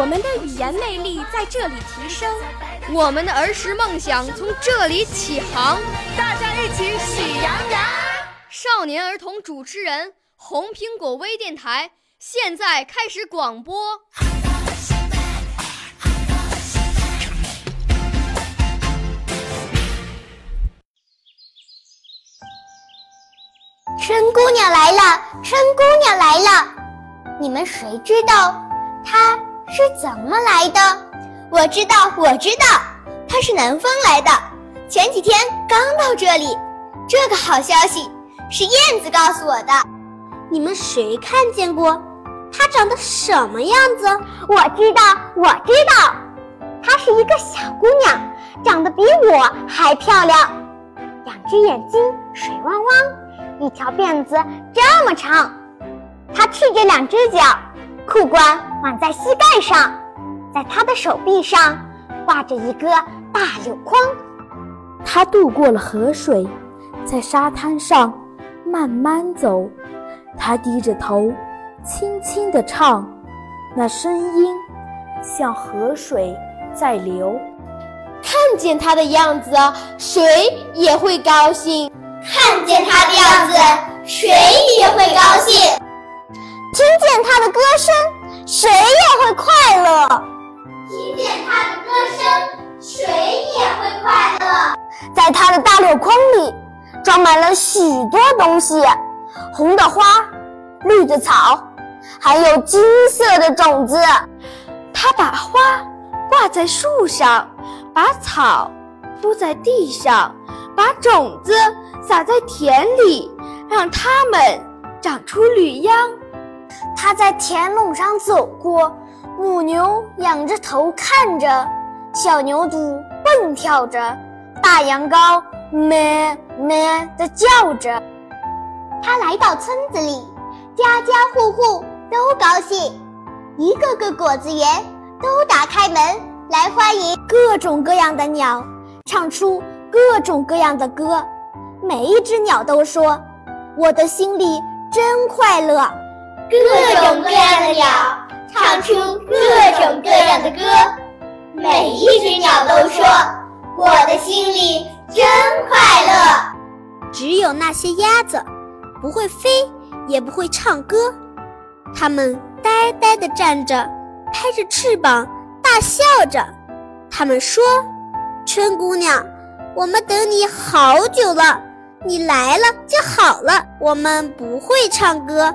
我们的语言魅力在这里提升，我们的儿时梦想从这里起航。大家一起喜羊羊。少年儿童主持人，红苹果微电台。现在开始广播。春姑娘来了，春姑娘来了。你们谁知道她是怎么来的？我知道，我知道，她是南方来的。前几天刚到这里。这个好消息是燕子告诉我的。你们谁看见过？她长得什么样子？我知道，我知道，她是一个小姑娘，长得比我还漂亮。两只眼睛水汪汪，一条辫子这么长。她赤着两只脚，裤管挽在膝盖上，在他的手臂上挂着一个大柳筐。他渡过了河水，在沙滩上慢慢走。他低着头。轻轻地唱，那声音像河水在流。看见他的样子，谁也会高兴；看见他的样子，谁也会高兴；听见他的歌声，谁也会快乐；听见他的歌声，谁也会快乐。在他的大柳筐里，装满了许多东西：红的花，绿的草。还有金色的种子，他把花挂在树上，把草铺在地上，把种子撒在田里，让它们长出绿秧。他在田垄上走过，母牛仰着头看着，小牛犊蹦跳着，大羊羔咩咩地叫着。他来到村子里，家家户户。都高兴，一个个果子园都打开门来欢迎各种各样的鸟，唱出各种各样的歌。每一只鸟都说：“我的心里真快乐。”各种各样的鸟唱出各种各样的歌。每一只鸟都说：“我的心里真快乐。”只有那些鸭子，不会飞，也不会唱歌。它们呆呆地站着，拍着翅膀，大笑着。他们说：“春姑娘，我们等你好久了，你来了就好了。我们不会唱歌，